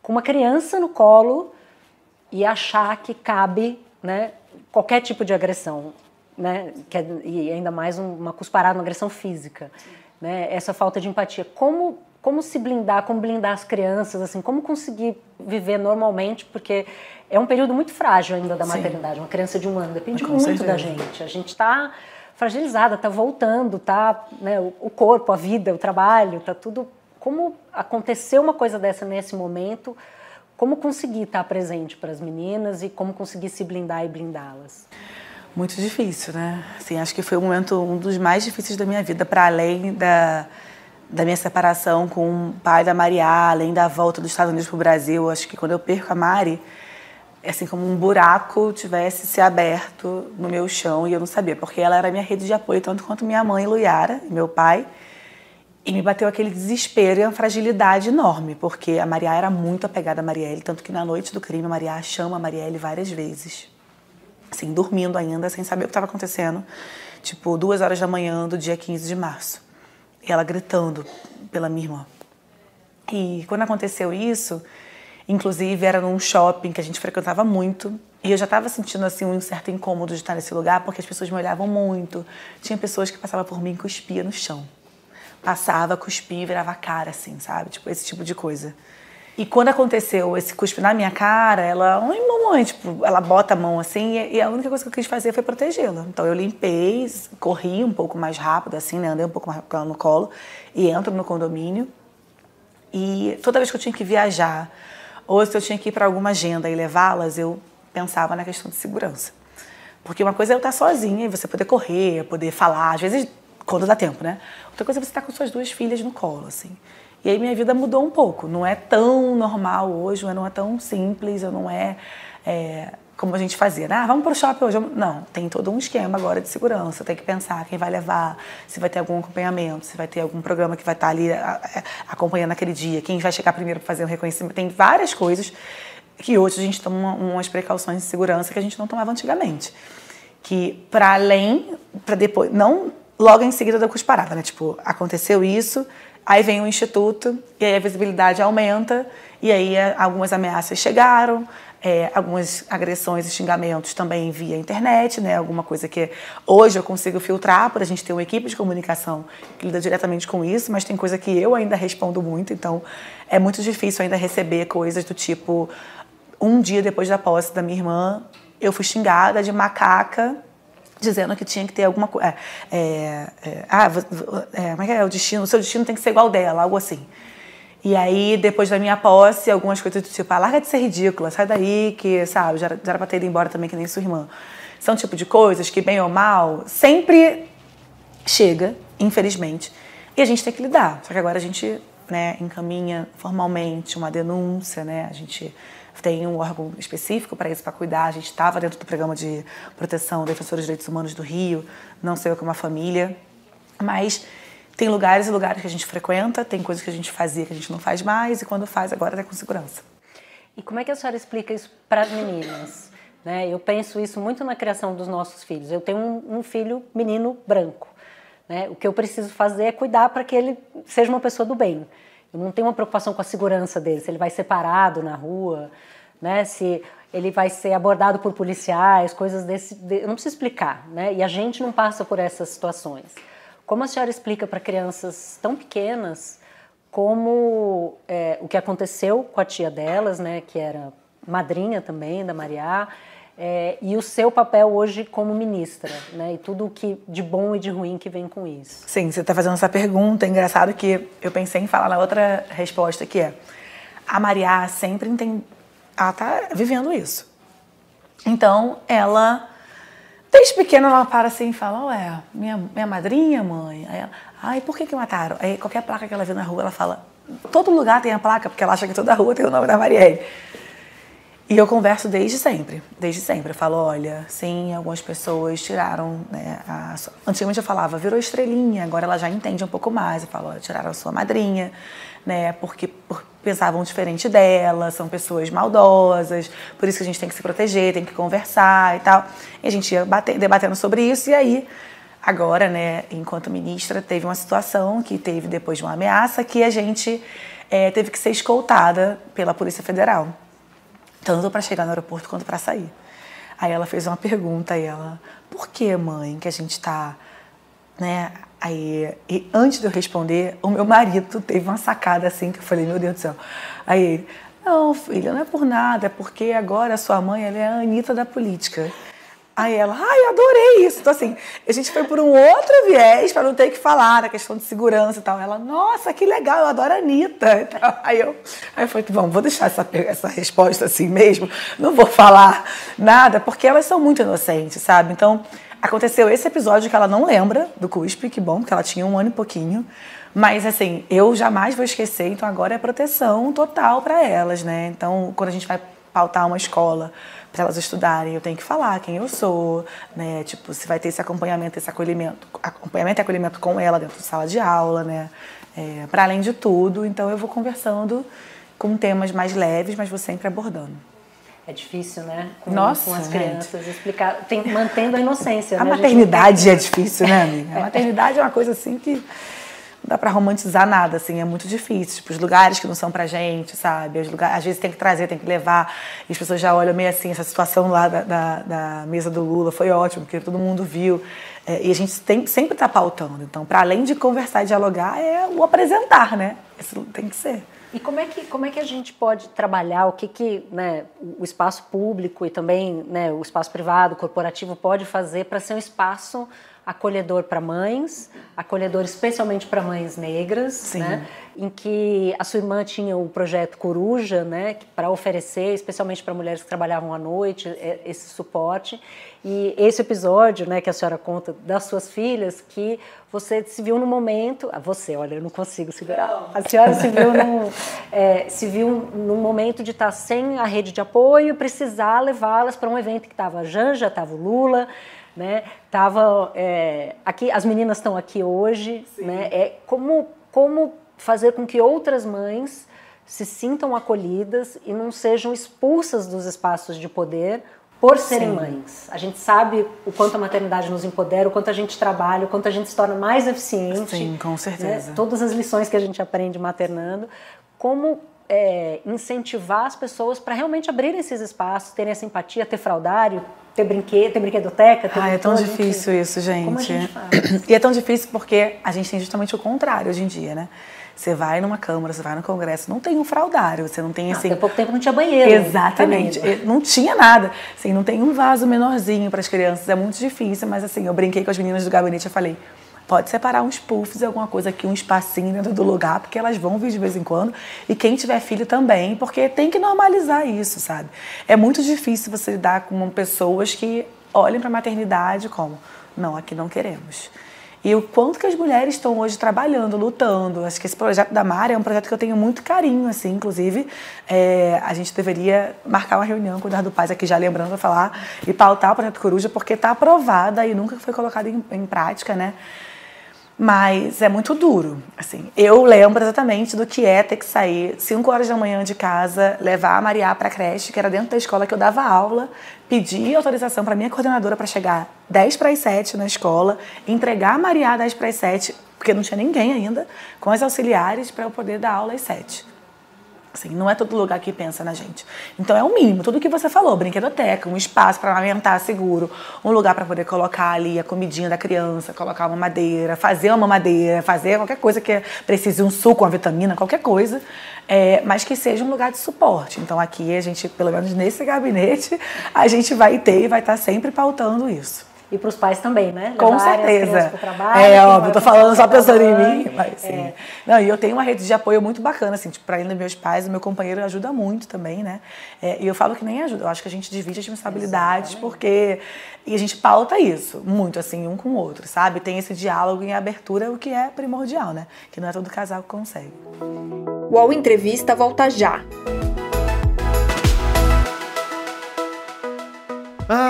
com uma criança no colo e achar que cabe, né? Qualquer tipo de agressão, né? Que é, e ainda mais uma cusparada, uma agressão física, né? Essa falta de empatia. Como como se blindar, como blindar as crianças, assim, como conseguir viver normalmente, porque é um período muito frágil ainda da Sim. maternidade. Uma criança de um ano depende muito certeza. da gente. A gente está fragilizada, está voltando, tá, né, o corpo, a vida, o trabalho, está tudo. Como aconteceu uma coisa dessa nesse momento? Como conseguir estar presente para as meninas e como conseguir se blindar e blindá-las? Muito difícil, né? Assim, acho que foi um momento um dos mais difíceis da minha vida, para além da da minha separação com o pai da Maria, além da volta dos Estados Unidos para o Brasil, acho que quando eu perco a Mari, é assim como um buraco tivesse se aberto no meu chão e eu não sabia, porque ela era minha rede de apoio, tanto quanto minha mãe, Luiara, meu pai. E me bateu aquele desespero e uma fragilidade enorme, porque a Maria era muito apegada a Marielle, tanto que na noite do crime a Maria chama a Marielle várias vezes. Assim, dormindo ainda, sem saber o que estava acontecendo. Tipo, duas horas da manhã do dia 15 de março ela gritando pela minha irmã. E quando aconteceu isso, inclusive era num shopping que a gente frequentava muito, e eu já estava sentindo assim um certo incômodo de estar nesse lugar, porque as pessoas me olhavam muito. Tinha pessoas que passavam por mim e cuspia no chão. Passava, cuspia virava a cara assim, sabe? Tipo esse tipo de coisa. E quando aconteceu esse cuspe na minha cara, ela, oi mamãe, tipo, ela bota a mão assim, e a única coisa que eu quis fazer foi protegê-la. Então eu limpei, corri um pouco mais rápido, assim, né? Andei um pouco mais com ela no colo e entro no condomínio. E toda vez que eu tinha que viajar, ou se eu tinha que ir para alguma agenda e levá-las, eu pensava na questão de segurança. Porque uma coisa é eu estar sozinha e você poder correr, poder falar, às vezes quando dá tempo, né? Outra coisa é você estar com suas duas filhas no colo, assim. E aí minha vida mudou um pouco. Não é tão normal hoje, não é tão simples, não é, é como a gente fazia. Né? Ah, vamos para o shopping hoje. Não, tem todo um esquema agora de segurança. Tem que pensar quem vai levar, se vai ter algum acompanhamento, se vai ter algum programa que vai estar ali acompanhando aquele dia, quem vai chegar primeiro para fazer o reconhecimento. Tem várias coisas que hoje a gente toma umas precauções de segurança que a gente não tomava antigamente. Que para além, para depois, não logo em seguida da cusparada, né? Tipo, aconteceu isso, Aí vem o instituto e aí a visibilidade aumenta e aí é, algumas ameaças chegaram, é, algumas agressões e xingamentos também via internet, né? Alguma coisa que hoje eu consigo filtrar por a gente ter uma equipe de comunicação que lida diretamente com isso, mas tem coisa que eu ainda respondo muito, então é muito difícil ainda receber coisas do tipo um dia depois da posse da minha irmã eu fui xingada de macaca dizendo que tinha que ter alguma coisa. É, é, é, ah, é, como é que é o destino? O seu destino tem que ser igual dela, algo assim. E aí, depois da minha posse, algumas coisas do tipo, ah, larga de ser ridícula, sai daí, que, sabe, já, já era pra ter ido embora também, que nem sua irmã. São tipo de coisas que, bem ou mal, sempre chega, infelizmente, e a gente tem que lidar. Só que agora a gente né, encaminha formalmente uma denúncia, né? A gente tem um órgão específico para isso, para cuidar. A gente estava dentro do programa de proteção defensores dos direitos humanos do Rio, não sei eu como uma família, mas tem lugares e lugares que a gente frequenta, tem coisas que a gente fazia que a gente não faz mais e quando faz agora é com segurança. E como é que a senhora explica isso para as meninas? Né? Eu penso isso muito na criação dos nossos filhos. Eu tenho um, um filho menino branco. Né? O que eu preciso fazer é cuidar para que ele seja uma pessoa do bem. Eu não tenho uma preocupação com a segurança dele, se ele vai ser parado na rua, né? se ele vai ser abordado por policiais, coisas desse. De... Eu não preciso explicar, né? E a gente não passa por essas situações. Como a senhora explica para crianças tão pequenas como é, o que aconteceu com a tia delas, né, que era madrinha também da Maria, é, e o seu papel hoje como ministra, né, e tudo o que de bom e de ruim que vem com isso. Sim, você está fazendo essa pergunta, é engraçado que eu pensei em falar na outra resposta, que é a Maria sempre entende, ela está vivendo isso. Então, ela Desde pequena ela para assim e fala, ué, minha, minha madrinha, mãe. Aí ela, ai, por que que mataram? Aí qualquer placa que ela vê na rua, ela fala, todo lugar tem a placa, porque ela acha que toda rua tem o nome da Marielle. E eu converso desde sempre, desde sempre. Eu falo, olha, sim, algumas pessoas tiraram, né, a... Antigamente eu falava, virou estrelinha, agora ela já entende um pouco mais. Eu falo, tiraram a sua madrinha, né, porque por pensavam diferente dela, são pessoas maldosas, por isso que a gente tem que se proteger, tem que conversar e tal. E a gente ia bater, debatendo sobre isso, e aí, agora, né, enquanto ministra, teve uma situação que teve depois de uma ameaça que a gente é, teve que ser escoltada pela Polícia Federal, tanto para chegar no aeroporto quanto para sair. Aí ela fez uma pergunta e ela, por que, mãe, que a gente está né, Aí, e antes de eu responder, o meu marido teve uma sacada assim que eu falei, meu Deus do céu. Aí ele, não, filha, não é por nada, é porque agora a sua mãe ela é a Anitta da política. Aí ela, ai, adorei isso. Então, assim, a gente foi por um outro viés para não ter que falar da questão de segurança e tal. Ela, nossa, que legal, eu adoro a Anitta. Aí eu, aí eu falei, bom, vou deixar essa, essa resposta assim mesmo, não vou falar nada, porque elas são muito inocentes, sabe? Então, Aconteceu esse episódio que ela não lembra do CUSP, que bom, porque ela tinha um ano e pouquinho. Mas, assim, eu jamais vou esquecer, então agora é proteção total para elas, né? Então, quando a gente vai pautar uma escola para elas estudarem, eu tenho que falar quem eu sou, né? Tipo, se vai ter esse acompanhamento, esse acolhimento, acompanhamento e acolhimento com ela dentro da sala de aula, né? É, para além de tudo, então eu vou conversando com temas mais leves, mas vou sempre abordando. É difícil, né? Com, Nossa, com as crianças gente. explicar, tem, mantendo a inocência. A né? maternidade a é difícil, né, amiga? A maternidade é uma coisa assim que dá para romantizar nada, assim, é muito difícil. Tipo, os lugares que não são pra gente, sabe? Os lugares, às vezes tem que trazer, tem que levar. E as pessoas já olham meio assim, essa situação lá da, da, da mesa do Lula foi ótimo, porque todo mundo viu. É, e a gente tem, sempre está pautando. Então, para além de conversar e dialogar, é o apresentar, né? Isso tem que ser. E como é que, como é que a gente pode trabalhar, o que, que né, o espaço público e também né, o espaço privado, corporativo pode fazer para ser um espaço acolhedor para mães, acolhedor especialmente para mães negras, né? em que a sua irmã tinha o projeto Coruja, né, para oferecer, especialmente para mulheres que trabalhavam à noite, é, esse suporte. E esse episódio, né, que a senhora conta das suas filhas, que você se viu no momento, ah, você, olha, eu não consigo segurar. A senhora se viu num, é, se viu num momento de estar sem a rede de apoio, precisar levá-las para um evento que estava a Janja, estava o Lula, né? Tava é, aqui, as meninas estão aqui hoje, Sim. né? É como como fazer com que outras mães se sintam acolhidas e não sejam expulsas dos espaços de poder por serem Sim. mães. A gente sabe o quanto a maternidade nos empodera, o quanto a gente trabalha, o quanto a gente se torna mais eficiente. Sim, com certeza. Né? Todas as lições que a gente aprende maternando. Como é, incentivar as pessoas para realmente abrirem esses espaços, terem essa empatia, ter fraudário, ter brinquedo, ter brinquedoteca. Ter ah, é tão difícil gente... isso, gente. Como a gente faz? E é tão difícil porque a gente tem justamente o contrário hoje em dia, né? Você vai numa Câmara, você vai no Congresso, não tem um fraudário, você não tem assim. Há pouco tempo não tinha banheiro. Exatamente. Não tinha nada. Assim, não tem um vaso menorzinho para as crianças, é muito difícil, mas assim, eu brinquei com as meninas do gabinete e falei: pode separar uns puffs, alguma coisa aqui, um espacinho dentro do lugar, porque elas vão vir de vez em quando. E quem tiver filho também, porque tem que normalizar isso, sabe? É muito difícil você lidar com pessoas que olhem para a maternidade como: não, aqui não queremos. e o quanto que as mulheres estão hoje trabalhando, lutando. Acho que esse projeto da Mara é um projeto que eu tenho muito carinho, assim, inclusive é, a gente deveria marcar uma reunião com o Eduardo Paz aqui já lembrando para falar e pautar o projeto Coruja porque está aprovada e nunca foi colocado em, em prática, né? Mas é muito duro. Assim, eu lembro exatamente do que é ter que sair 5 horas da manhã de casa, levar a Maria para a creche, que era dentro da escola que eu dava aula, pedir autorização para minha coordenadora para chegar 10 para as 7 na escola, entregar a Maria 10 para as 7, porque não tinha ninguém ainda, com as auxiliares para eu poder dar aula às 7. Assim, não é todo lugar que pensa na gente. Então é o mínimo, tudo que você falou, brinquedoteca, um espaço para amamentar seguro, um lugar para poder colocar ali a comidinha da criança, colocar uma madeira, fazer uma madeira, fazer qualquer coisa que precise um suco, uma vitamina, qualquer coisa, é, mas que seja um lugar de suporte. Então aqui a gente, pelo menos nesse gabinete, a gente vai ter e vai estar sempre pautando isso. E para os pais também, né? Levar Com certeza. Trabalho, é óbvio, tô falando só pensando em mim, mas sim. É. Não, e eu tenho uma rede de apoio muito bacana, assim, tipo, para além dos meus pais, o meu companheiro ajuda muito também, né? É, e eu falo que nem ajuda, eu acho que a gente divide as responsabilidades, Exatamente. porque. E a gente pauta isso, muito, assim, um com o outro, sabe? Tem esse diálogo em abertura, o que é primordial, né? Que não é todo casal que consegue. O Entrevista volta já.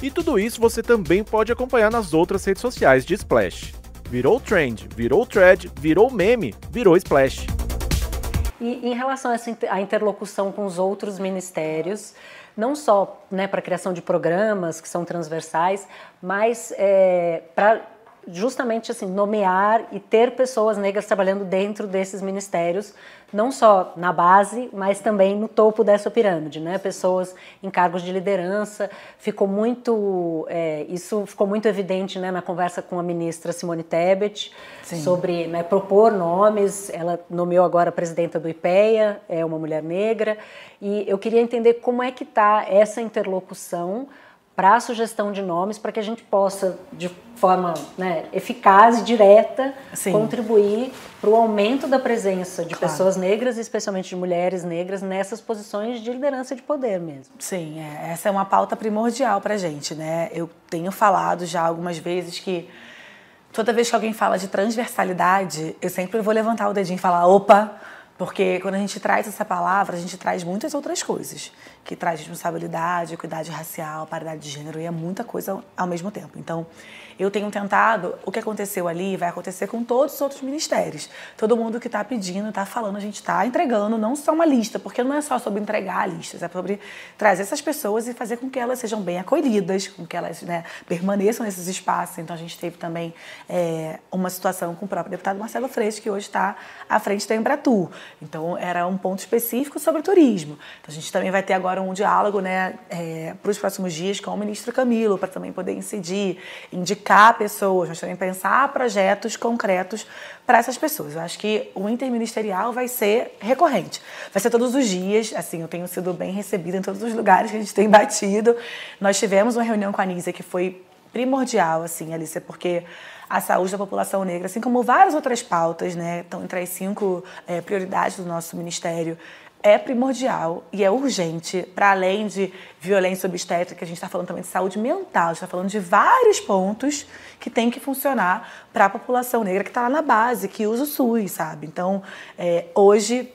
E tudo isso você também pode acompanhar nas outras redes sociais de Splash. Virou trend, virou thread, virou meme, virou Splash. E em relação a essa interlocução com os outros ministérios, não só né, para a criação de programas que são transversais, mas é, para justamente assim nomear e ter pessoas negras trabalhando dentro desses ministérios, não só na base, mas também no topo dessa pirâmide, né? Pessoas em cargos de liderança. Ficou muito, é, isso ficou muito evidente, né, na conversa com a ministra Simone Tebet Sim. sobre né, propor nomes. Ela nomeou agora a presidenta do IPEA, é uma mulher negra, e eu queria entender como é que está essa interlocução para a sugestão de nomes, para que a gente possa, de forma né, eficaz e direta, Sim. contribuir para o aumento da presença de claro. pessoas negras, especialmente de mulheres negras, nessas posições de liderança de poder mesmo. Sim, é, essa é uma pauta primordial para a gente. Né? Eu tenho falado já algumas vezes que toda vez que alguém fala de transversalidade, eu sempre vou levantar o dedinho e falar: opa, porque quando a gente traz essa palavra, a gente traz muitas outras coisas, que traz responsabilidade, equidade racial, paridade de gênero, e é muita coisa ao mesmo tempo. Então, eu tenho tentado, o que aconteceu ali vai acontecer com todos os outros ministérios. Todo mundo que está pedindo, está falando, a gente está entregando não só uma lista, porque não é só sobre entregar listas, é sobre trazer essas pessoas e fazer com que elas sejam bem acolhidas, com que elas né, permaneçam nesses espaços. Então a gente teve também é, uma situação com o próprio deputado Marcelo Freixo, que hoje está à frente da Embratur. Então era um ponto específico sobre turismo. Então a gente também vai ter agora um diálogo né, é, para os próximos dias com o ministro Camilo, para também poder incidir, indicar pessoas, mas também pensar projetos concretos para essas pessoas. Eu acho que o interministerial vai ser recorrente. Vai ser todos os dias, assim, eu tenho sido bem recebida em todos os lugares que a gente tem batido. Nós tivemos uma reunião com a Anísia que foi primordial, assim, Alicia, porque a saúde da população negra, assim como várias outras pautas, né, estão entre as cinco é, prioridades do nosso ministério, é primordial e é urgente, para além de violência obstétrica, a gente está falando também de saúde mental, está falando de vários pontos que tem que funcionar para a população negra que está lá na base, que usa o SUS, sabe? Então, é, hoje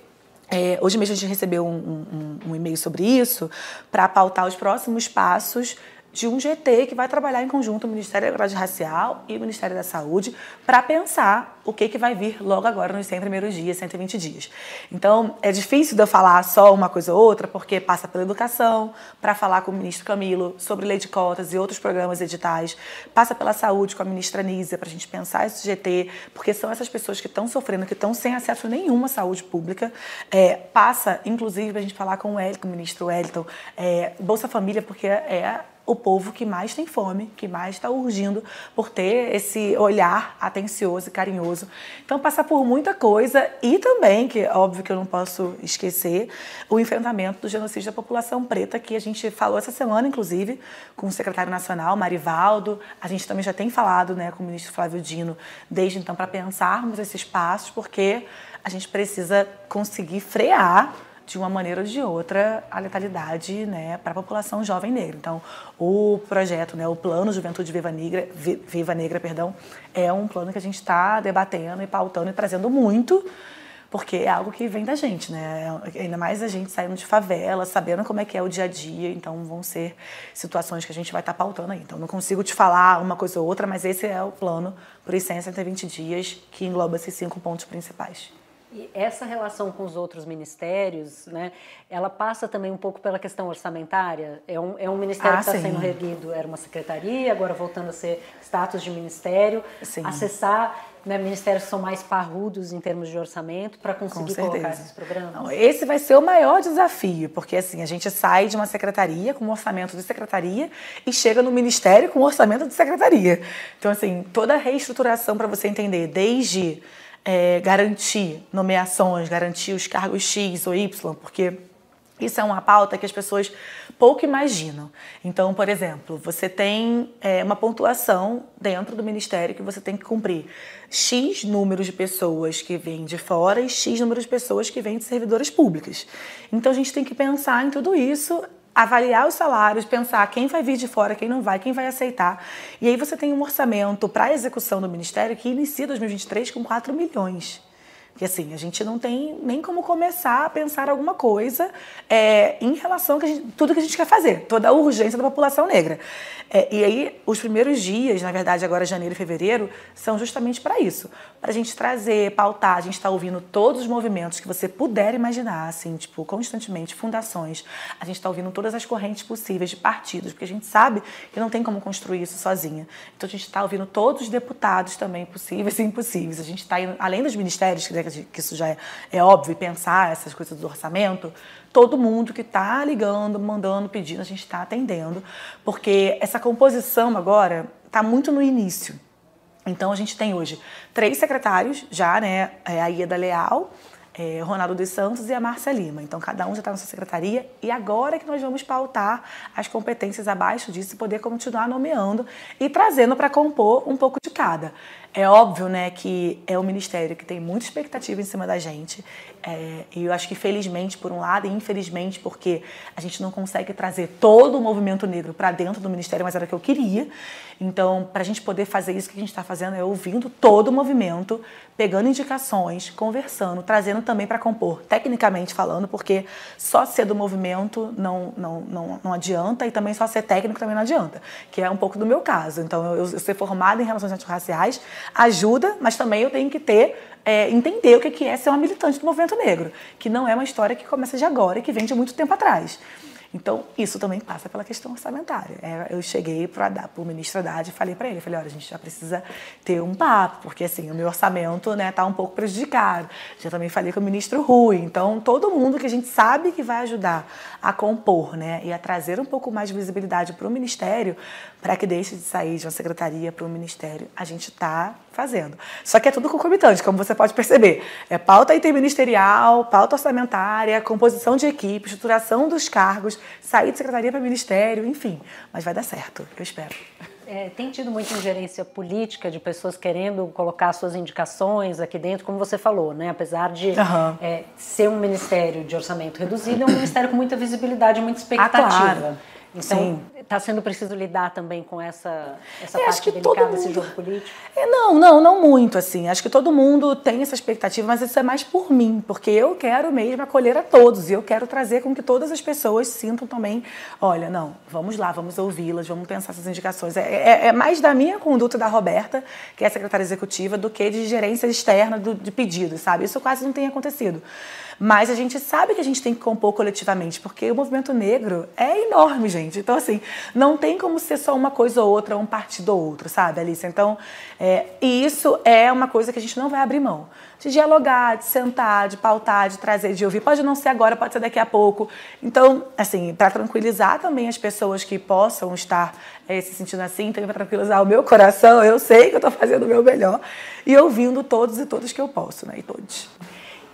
é, hoje mesmo a gente recebeu um, um, um e-mail sobre isso para pautar os próximos passos de um GT que vai trabalhar em conjunto o Ministério da Igualdade Racial e o Ministério da Saúde para pensar o que, que vai vir logo agora nos 100 primeiros dias, 120 dias. Então, é difícil de eu falar só uma coisa ou outra, porque passa pela educação, para falar com o ministro Camilo sobre lei de cotas e outros programas editais, passa pela saúde com a ministra Nízia, para a gente pensar esse GT, porque são essas pessoas que estão sofrendo, que estão sem acesso a nenhuma saúde pública. É, passa, inclusive, para a gente falar com o, El, com o ministro Wellington, é, Bolsa Família, porque é o povo que mais tem fome, que mais está urgindo por ter esse olhar atencioso e carinhoso. Então, passa por muita coisa e também, que é óbvio que eu não posso esquecer, o enfrentamento do genocídio da população preta, que a gente falou essa semana, inclusive, com o secretário nacional, Marivaldo. A gente também já tem falado né, com o ministro Flávio Dino desde então para pensarmos esses passos, porque a gente precisa conseguir frear de uma maneira ou de outra a letalidade né, para a população jovem negra. Então, o projeto, né, o plano Juventude Viva Negra, Viva Negra, perdão, é um plano que a gente está debatendo e pautando e trazendo muito, porque é algo que vem da gente, né? Ainda mais a gente saindo de favela, sabendo como é que é o dia a dia, então vão ser situações que a gente vai estar tá pautando aí. Então não consigo te falar uma coisa ou outra, mas esse é o plano por licença entre 20 dias, que engloba esses cinco pontos principais. E essa relação com os outros ministérios, né, ela passa também um pouco pela questão orçamentária. É um, é um ministério ah, que está sendo reerguido, era uma secretaria, agora voltando a ser status de ministério. Sim. Acessar né, ministérios que são mais parrudos em termos de orçamento para conseguir colocar esses programas? Não, esse vai ser o maior desafio, porque assim, a gente sai de uma secretaria com um orçamento de secretaria e chega no ministério com um orçamento de secretaria. Então, assim, toda a reestruturação para você entender, desde é, garantir nomeações, garantir os cargos X ou Y, porque isso é uma pauta que as pessoas pouco imaginam. Então, por exemplo, você tem é, uma pontuação dentro do ministério que você tem que cumprir X números de pessoas que vêm de fora e X números de pessoas que vêm de servidoras públicas. Então, a gente tem que pensar em tudo isso avaliar os salários, pensar quem vai vir de fora, quem não vai, quem vai aceitar. E aí você tem um orçamento para a execução do Ministério que inicia 2023 com 4 milhões. Que assim, a gente não tem nem como começar a pensar alguma coisa é, em relação a gente, tudo que a gente quer fazer, toda a urgência da população negra. É, e aí, os primeiros dias, na verdade, agora janeiro e fevereiro, são justamente para isso. Para a gente trazer, pautar, a gente está ouvindo todos os movimentos que você puder imaginar, assim, tipo, constantemente, fundações. A gente está ouvindo todas as correntes possíveis de partidos, porque a gente sabe que não tem como construir isso sozinha. Então, a gente está ouvindo todos os deputados também, possíveis e impossíveis. A gente está além dos ministérios, que isso já é, é óbvio, pensar essas coisas do orçamento, todo mundo que está ligando, mandando, pedindo, a gente está atendendo, porque essa composição agora está muito no início. Então a gente tem hoje três secretários já, né? É a Ieda Leal, é, Ronaldo dos Santos e a Márcia Lima. Então, cada um já está na sua secretaria e agora é que nós vamos pautar as competências abaixo disso e poder continuar nomeando e trazendo para compor um pouco de cada. É óbvio, né, que é um ministério que tem muita expectativa em cima da gente. É, e eu acho que felizmente por um lado e infelizmente porque a gente não consegue trazer todo o movimento negro para dentro do ministério, mas era o que eu queria. Então, para a gente poder fazer isso que a gente está fazendo é ouvindo todo o movimento, pegando indicações, conversando, trazendo também para compor, tecnicamente falando, porque só ser do movimento não, não, não, não adianta e também só ser técnico também não adianta, que é um pouco do meu caso. Então, eu, eu ser formada em relações antirraciais ajuda, mas também eu tenho que ter é, entender o que é ser uma militante do movimento negro, que não é uma história que começa de agora e que vem de muito tempo atrás. Então, isso também passa pela questão orçamentária. É, eu cheguei para o ministro Haddad e falei para ele, falei, olha, a gente já precisa ter um papo, porque assim, o meu orçamento está né, tá um pouco prejudicado. Já também falei com o ministro Rui. Então, todo mundo que a gente sabe que vai ajudar a compor né, e a trazer um pouco mais de visibilidade para o ministério, para que deixe de sair de uma secretaria para um ministério, a gente está fazendo. Só que é tudo concomitante, como você pode perceber. É pauta interministerial, pauta orçamentária, composição de equipe, estruturação dos cargos, sair de secretaria para ministério, enfim. Mas vai dar certo, eu espero. É, tem tido muita ingerência política de pessoas querendo colocar suas indicações aqui dentro, como você falou, né? Apesar de uhum. é, ser um ministério de orçamento reduzido, é um ministério com muita visibilidade, muita expectativa. Ah, claro. Então, Sim. Está sendo preciso lidar também com essa, essa é, parte delicada desse mundo... jogo político? É, não, não, não muito, assim. Acho que todo mundo tem essa expectativa, mas isso é mais por mim, porque eu quero mesmo acolher a todos e eu quero trazer com que todas as pessoas sintam também, olha, não, vamos lá, vamos ouvi-las, vamos pensar essas indicações. É, é, é, mais da minha conduta da Roberta, que é secretária executiva, do que de gerência externa do, de pedidos, sabe? Isso quase não tem acontecido. Mas a gente sabe que a gente tem que compor coletivamente, porque o movimento negro é enorme, gente. Então, assim, não tem como ser só uma coisa ou outra, um partido ou outro, sabe, Alice? Então, é, isso é uma coisa que a gente não vai abrir mão. De dialogar, de sentar, de pautar, de trazer, de ouvir. Pode não ser agora, pode ser daqui a pouco. Então, assim, para tranquilizar também as pessoas que possam estar é, se sentindo assim, também para tranquilizar o meu coração, eu sei que eu estou fazendo o meu melhor e ouvindo todos e todas que eu posso, né? E todos.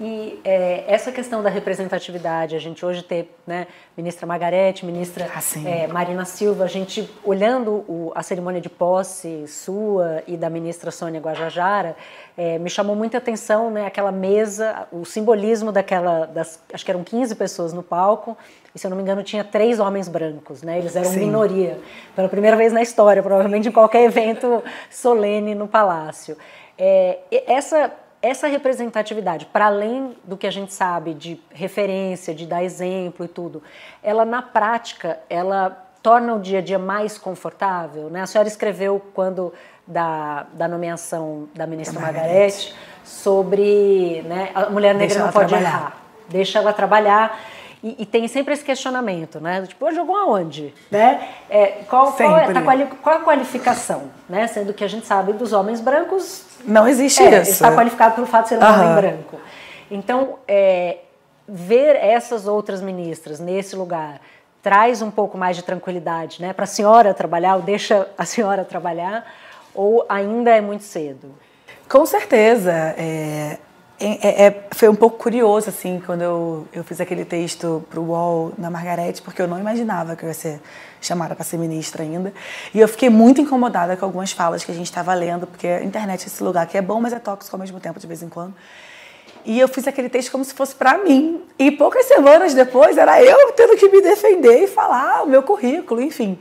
E é, essa questão da representatividade, a gente hoje ter né, ministra Margarete, ministra ah, é, Marina Silva, a gente olhando o, a cerimônia de posse sua e da ministra Sônia Guajajara, é, me chamou muita atenção né, aquela mesa, o simbolismo daquela, das, acho que eram 15 pessoas no palco, e se eu não me engano tinha três homens brancos, né, eles eram Sim. minoria, pela primeira vez na história, provavelmente em qualquer evento solene no Palácio. É, essa essa representatividade, para além do que a gente sabe de referência, de dar exemplo e tudo, ela na prática, ela torna o dia a dia mais confortável, né? A senhora escreveu quando da, da nomeação da ministra Margarete sobre né, a mulher negra Deixa não pode trabalhar. errar. Deixa ela trabalhar. E, e, tem sempre esse questionamento, né? Tipo, jogou aonde? Né? É, qual, qual, é, tá, qual, a qualificação? Né? Sendo que a gente sabe dos homens brancos. Não existe é, isso. Está qualificado pelo fato de ser um uhum. homem branco. Então, é, ver essas outras ministras nesse lugar traz um pouco mais de tranquilidade, né? Para a senhora trabalhar, ou deixa a senhora trabalhar, ou ainda é muito cedo? Com certeza. É, é, é, foi um pouco curioso, assim, quando eu, eu fiz aquele texto para o UOL na Margarete, porque eu não imaginava que eu ia ser chamada para ser ministra ainda. E eu fiquei muito incomodada com algumas falas que a gente estava lendo, porque a internet é esse lugar que é bom, mas é tóxico ao mesmo tempo, de vez em quando. E eu fiz aquele texto como se fosse para mim. E poucas semanas depois era eu tendo que me defender e falar o meu currículo, enfim.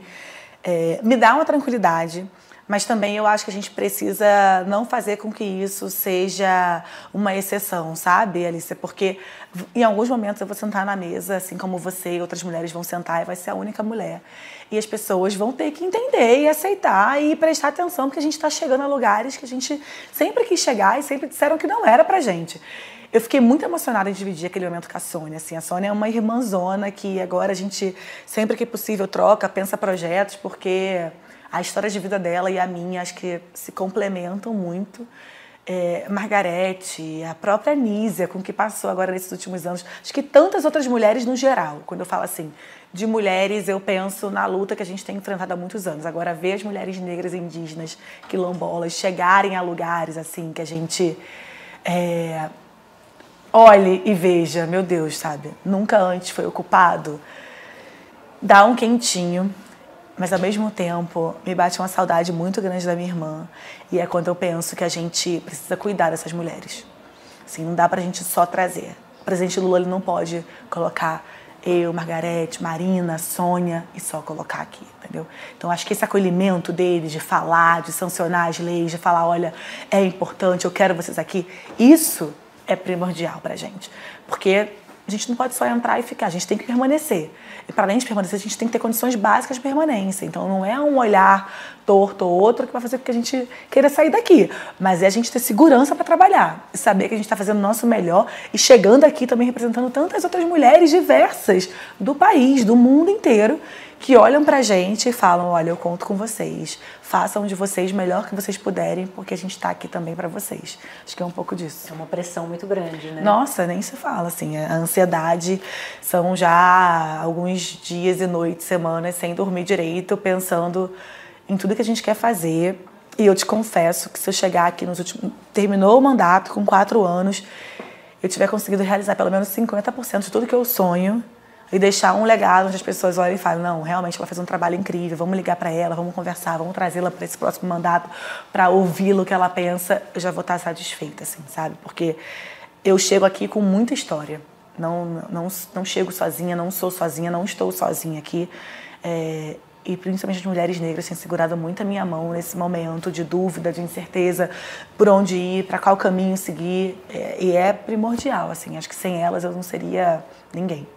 É, me dá uma tranquilidade mas também eu acho que a gente precisa não fazer com que isso seja uma exceção, sabe, Alice? Porque em alguns momentos eu vou sentar na mesa, assim como você e outras mulheres vão sentar, e vai ser a única mulher. E as pessoas vão ter que entender e aceitar e prestar atenção, porque a gente está chegando a lugares que a gente sempre quis chegar e sempre disseram que não era pra gente. Eu fiquei muito emocionada em dividir aquele momento com a Sônia. Assim, a Sônia é uma irmãzona que agora a gente, sempre que possível, troca, pensa projetos, porque a história de vida dela e a minha acho que se complementam muito. É, Margarete, a própria Nízia, com que passou agora nesses últimos anos, acho que tantas outras mulheres no geral. Quando eu falo assim, de mulheres, eu penso na luta que a gente tem enfrentado há muitos anos. Agora, ver as mulheres negras, indígenas, quilombolas chegarem a lugares assim que a gente é, olhe e veja, meu Deus, sabe? Nunca antes foi ocupado. Dá um quentinho mas ao mesmo tempo me bate uma saudade muito grande da minha irmã. E é quando eu penso que a gente precisa cuidar dessas mulheres. Assim, não dá pra gente só trazer. O presidente Lula ele não pode colocar eu, Margarete, Marina, Sônia e só colocar aqui, entendeu? Então acho que esse acolhimento deles de falar, de sancionar as leis, de falar, olha, é importante, eu quero vocês aqui, isso é primordial pra gente. Porque a gente não pode só entrar e ficar, a gente tem que permanecer. E para além de permanecer, a gente tem que ter condições básicas de permanência. Então não é um olhar torto ou outro que vai fazer com que a gente queira sair daqui, mas é a gente ter segurança para trabalhar e saber que a gente está fazendo o nosso melhor e chegando aqui também representando tantas outras mulheres diversas do país, do mundo inteiro que olham pra gente e falam: olha, eu conto com vocês, façam de vocês o melhor que vocês puderem, porque a gente está aqui também para vocês. Acho que é um pouco disso. É uma pressão muito grande, né? Nossa, nem se fala, assim, a ansiedade são já alguns dias e noites, semanas sem dormir direito, pensando em tudo que a gente quer fazer. E eu te confesso que se eu chegar aqui nos últimos. terminou o mandato com quatro anos, eu tiver conseguido realizar pelo menos 50% de tudo que eu sonho e deixar um legado onde as pessoas olhem e falam: não, realmente ela fez um trabalho incrível, vamos ligar para ela, vamos conversar, vamos trazê-la para esse próximo mandato para ouvi-lo que ela pensa, eu já vou estar satisfeita, assim, sabe? Porque eu chego aqui com muita história. Não, não, não chego sozinha, não sou sozinha, não estou sozinha aqui. É, e principalmente as mulheres negras têm segurado muito a minha mão nesse momento de dúvida, de incerteza, por onde ir, para qual caminho seguir, é, e é primordial, assim, acho que sem elas eu não seria ninguém.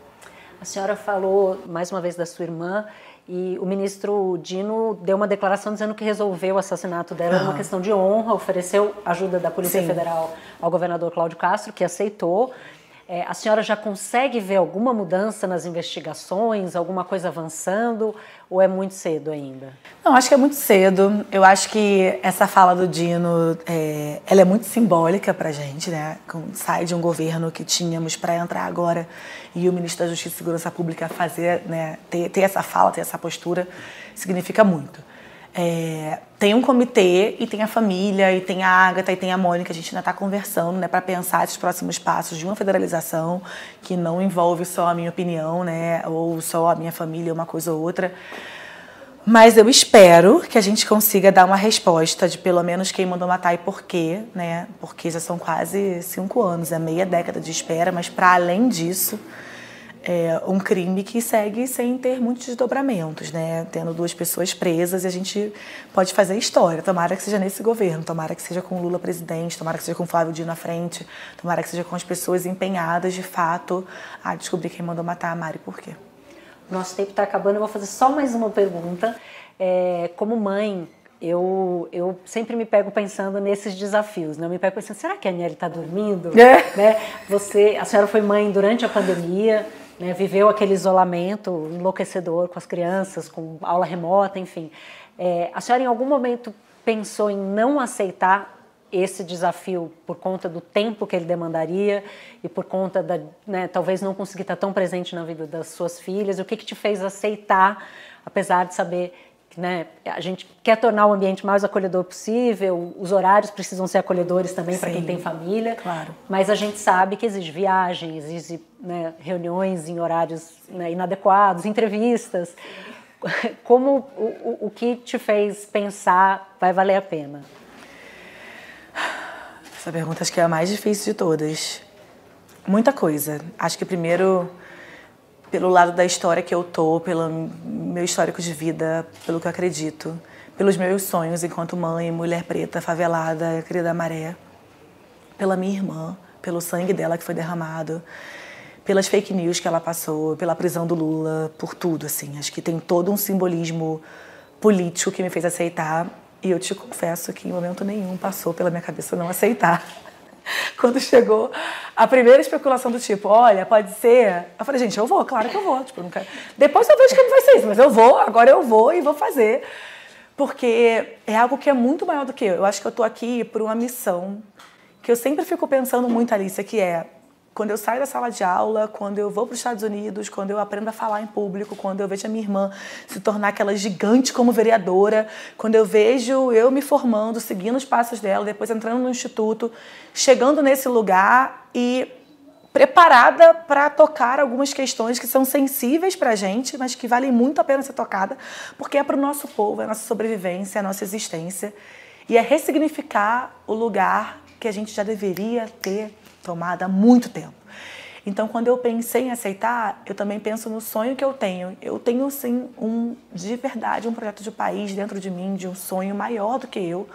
A senhora falou mais uma vez da sua irmã e o ministro Dino deu uma declaração dizendo que resolveu o assassinato dela, era uma questão de honra, ofereceu ajuda da Polícia Sim. Federal ao governador Cláudio Castro, que aceitou. É, a senhora já consegue ver alguma mudança nas investigações, alguma coisa avançando, ou é muito cedo ainda? Não, acho que é muito cedo. Eu acho que essa fala do Dino, é, ela é muito simbólica para a gente, né? Sai de um governo que tínhamos para entrar agora e o ministro da Justiça e Segurança Pública fazer, né, ter, ter essa fala, ter essa postura, significa muito. É, tem um comitê e tem a família, e tem a Agatha e tem a Mônica. A gente ainda está conversando né, para pensar esses próximos passos de uma federalização que não envolve só a minha opinião, né, ou só a minha família, uma coisa ou outra. Mas eu espero que a gente consiga dar uma resposta de pelo menos quem mandou matar e por quê, né? Porque já são quase cinco anos, é meia década de espera, mas para além disso é um crime que segue sem ter muitos desdobramentos, né? Tendo duas pessoas presas e a gente pode fazer história. Tomara que seja nesse governo, tomara que seja com Lula presidente, tomara que seja com Flávio Dino na frente, tomara que seja com as pessoas empenhadas de fato a descobrir quem mandou matar a Mari por quê. Nosso tempo está acabando, eu vou fazer só mais uma pergunta. É, como mãe, eu, eu sempre me pego pensando nesses desafios, né? Eu me pego pensando, será que a Aniele está dormindo? É. Né? Você, a senhora foi mãe durante a pandemia, né, viveu aquele isolamento enlouquecedor com as crianças, com aula remota, enfim. É, a senhora em algum momento pensou em não aceitar esse desafio por conta do tempo que ele demandaria e por conta da, né, talvez não conseguir estar tão presente na vida das suas filhas? O que, que te fez aceitar, apesar de saber né, a gente quer tornar o ambiente mais acolhedor possível, os horários precisam ser acolhedores também para quem tem família, claro. mas a gente sabe que exige viagem, exige né, reuniões em horários né, inadequados, entrevistas. Como o, o que te fez pensar vai valer a pena? Essa pergunta acho que é a mais difícil de todas. Muita coisa. Acho que primeiro pelo lado da história que eu tô, pelo meu histórico de vida, pelo que eu acredito, pelos meus sonhos enquanto mãe, mulher preta, favelada, querida maré, pela minha irmã, pelo sangue dela que foi derramado, pelas fake news que ela passou, pela prisão do Lula, por tudo, assim. Acho que tem todo um simbolismo político que me fez aceitar e eu te confesso que em momento nenhum passou pela minha cabeça não aceitar. quando chegou a primeira especulação do tipo, olha, pode ser. Eu falei, gente, eu vou, claro que eu vou. Tipo, quero... Depois eu vejo que não vai ser isso, mas eu vou, agora eu vou e vou fazer. Porque é algo que é muito maior do que eu. Eu acho que eu estou aqui por uma missão que eu sempre fico pensando muito, Alicia, que é quando eu saio da sala de aula, quando eu vou para os Estados Unidos, quando eu aprendo a falar em público, quando eu vejo a minha irmã se tornar aquela gigante como vereadora, quando eu vejo eu me formando, seguindo os passos dela, depois entrando no instituto, chegando nesse lugar e preparada para tocar algumas questões que são sensíveis para a gente, mas que valem muito a pena ser tocada, porque é para o nosso povo, é a nossa sobrevivência, é a nossa existência, e é ressignificar o lugar que a gente já deveria ter tomada há muito tempo. Então, quando eu pensei em aceitar, eu também penso no sonho que eu tenho. Eu tenho, sim, um, de verdade, um projeto de país dentro de mim, de um sonho maior do que eu,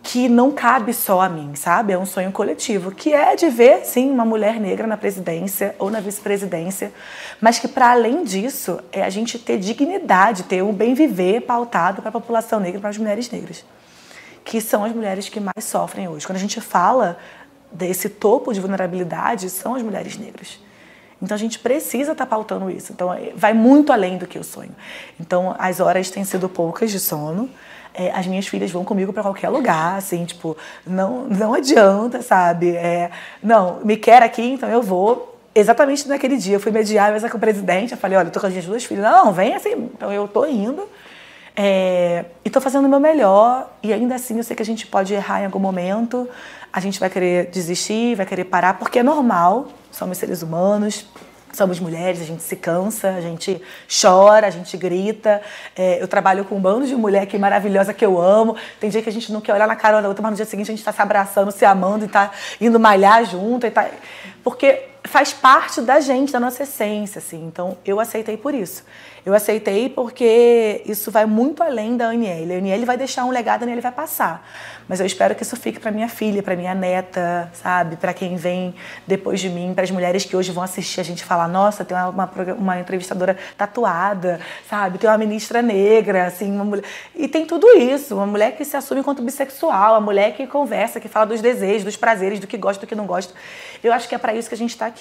que não cabe só a mim, sabe? É um sonho coletivo, que é de ver, sim, uma mulher negra na presidência ou na vice-presidência, mas que, para além disso, é a gente ter dignidade, ter um bem viver pautado para a população negra, para as mulheres negras que são as mulheres que mais sofrem hoje. Quando a gente fala desse topo de vulnerabilidade são as mulheres negras. Então a gente precisa estar tá pautando isso. Então é, vai muito além do que o sonho. Então as horas têm sido poucas de sono. É, as minhas filhas vão comigo para qualquer lugar, assim, tipo, não, não adianta, sabe? É, não, me quer aqui, então eu vou. Exatamente naquele dia, eu fui mediar mesa com o presidente, eu falei, olha, eu tô com as minhas duas filhas. Não, vem assim, então eu tô indo. É, e tô fazendo o meu melhor, e ainda assim eu sei que a gente pode errar em algum momento, a gente vai querer desistir, vai querer parar, porque é normal, somos seres humanos, somos mulheres, a gente se cansa, a gente chora, a gente grita. É, eu trabalho com um bando de mulher que maravilhosa que eu amo. Tem dia que a gente não quer olhar na cara da outra, mas no dia seguinte a gente está se abraçando, se amando e está indo malhar junto. E tá... Porque faz parte da gente, da nossa essência, assim. Então, eu aceitei por isso. Eu aceitei porque isso vai muito além da Aniele. A Aniele vai deixar um legado, a Aniele vai passar. Mas eu espero que isso fique para minha filha, para minha neta, sabe? Para quem vem depois de mim, para as mulheres que hoje vão assistir a gente falar: nossa, tem uma, uma, uma, entrevistadora tatuada, sabe? Tem uma ministra negra, assim, uma mulher. E tem tudo isso. Uma mulher que se assume enquanto bissexual, a mulher que conversa, que fala dos desejos, dos prazeres, do que gosta, do que não gosta. Eu acho que é para isso que a gente está aqui.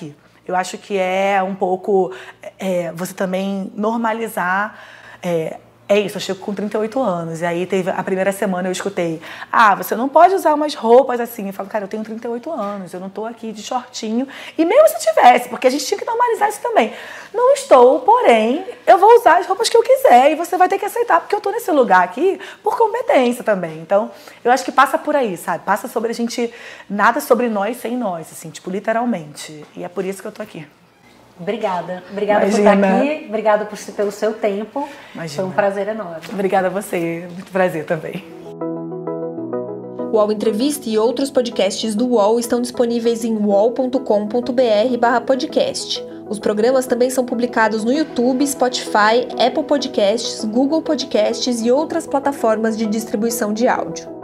Eu acho que é um pouco é, você também normalizar é, é isso, eu chego com 38 anos. E aí teve a primeira semana eu escutei: "Ah, você não pode usar umas roupas assim". Eu falo: "Cara, eu tenho 38 anos, eu não estou aqui de shortinho". E mesmo se tivesse, porque a gente tinha que normalizar isso também. Não estou, porém, eu vou usar as roupas que eu quiser e você vai ter que aceitar, porque eu estou nesse lugar aqui por competência também. Então, eu acho que passa por aí, sabe? Passa sobre a gente nada sobre nós sem nós, assim, tipo, literalmente. E é por isso que eu tô aqui. Obrigada. Obrigada Imagina. por estar aqui. Obrigada por, pelo seu tempo. Imagina. Foi um prazer enorme. Obrigada a você. Muito prazer também. O UOL Entrevista e outros podcasts do UOL estão disponíveis em uol.com.br/podcast. Os programas também são publicados no YouTube, Spotify, Apple Podcasts, Google Podcasts e outras plataformas de distribuição de áudio.